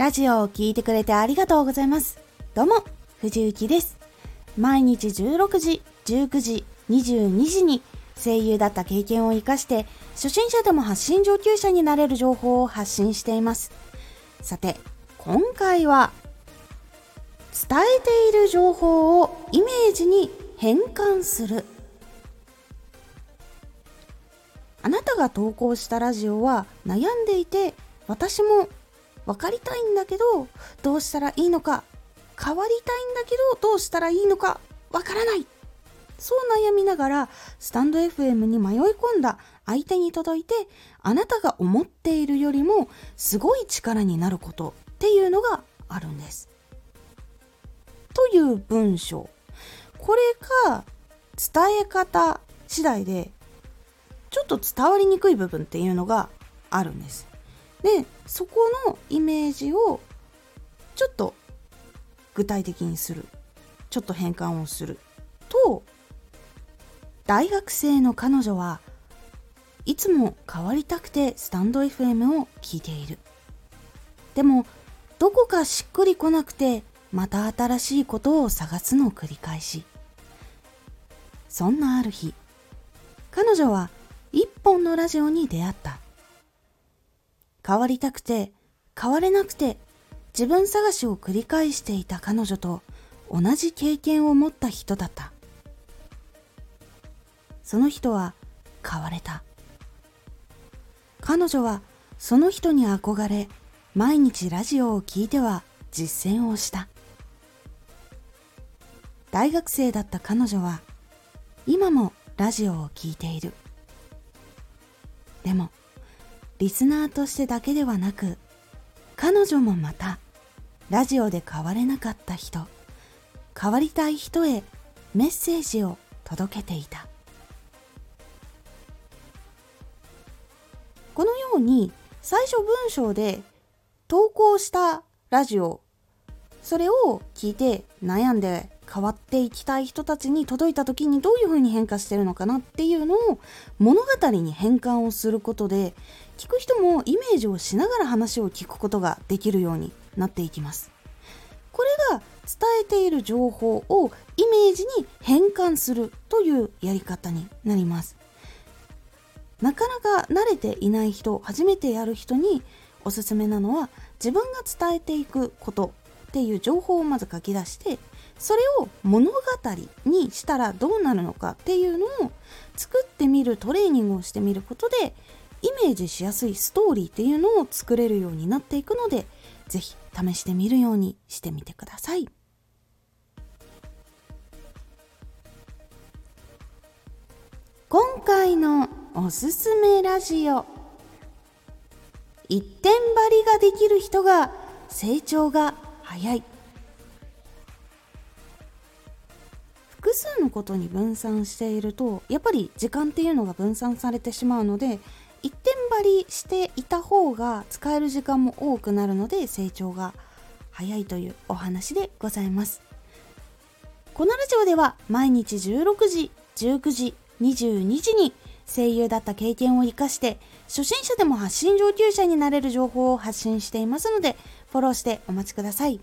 ラジオを聴いてくれてありがとうございます。どうも、藤幸です。毎日16時、19時、22時に声優だった経験を活かして初心者でも発信上級者になれる情報を発信しています。さて、今回は伝えている情報をイメージに変換する。あなたが投稿したラジオは悩んでいて私も分かりたいんだけどどうしたらいいのか。変わりたいんだけどどうしたらいいのか。わからない。そう悩みながらスタンド FM に迷い込んだ。相手に届いてあなたが思っているよりもすごい力になること。っていうのがあるんです。という文章。これが伝え方次第でちょっと伝わりにくい部分っていうのがあるんです。でそこのイメージをちょっと具体的にする。ちょっと変換をする。と大学生の彼女はいつも変わりたくてスタンド FM を聞いている。でもどこかしっくりこなくてまた新しいことを探すのを繰り返し。そんなある日彼女は一本のラジオに出会った。変わりたくて変われなくて自分探しを繰り返していた彼女と同じ経験を持った人だった。その人は変われた。彼女はその人に憧れ毎日ラジオを聴いては実践をした。大学生だった彼女は今もラジオを聴いている。でもリスナーとしてだけではなく彼女もまたラジオで変われなかった人変わりたい人へメッセージを届けていた。このように最初文章で投稿したラジオそれを聞いて悩んで変わっていきたい人たちに届いた時にどういうふうに変化してるのかなっていうのを物語に変換をすることで聞く人もイメージをしながら話を聞くことができるようになっていきます。これが伝えている情報をイメージに変換するというやり方になります。なかなか慣れていない人、初めてやる人におすすめなのは自分が伝えていくことっていう情報をまず書き出してそれを物語にしたらどうなるのかっていうのを作ってみるトレーニングをしてみることでイメージしやすいストーリーっていうのを作れるようになっていくので是非試してみるようにしてみてください。今回のおすすめラジオ一点張りができる人が成長が早い。複数のことに分散しているとやっぱり時間っていうのが分散されてしまうので一点張りしていた方が使える時間も多くなるので成長が早いというお話でございます。このラジオでは毎日16時19時22時に声優だった経験を生かして初心者でも発信上級者になれる情報を発信していますのでフォローしてお待ちください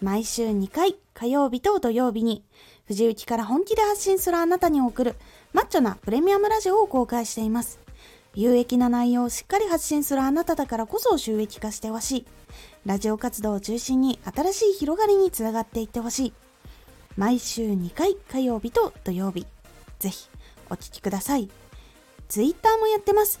毎週2回火曜日と土曜日に藤雪から本気で発信するあなたに送るマッチョなプレミアムラジオを公開しています。有益な内容をしっかり発信するあなただからこそ収益化してほしい。ラジオ活動を中心に新しい広がりにつながっていってほしい。毎週2回火曜日と土曜日。ぜひお聴きください。ツイッターもやってます。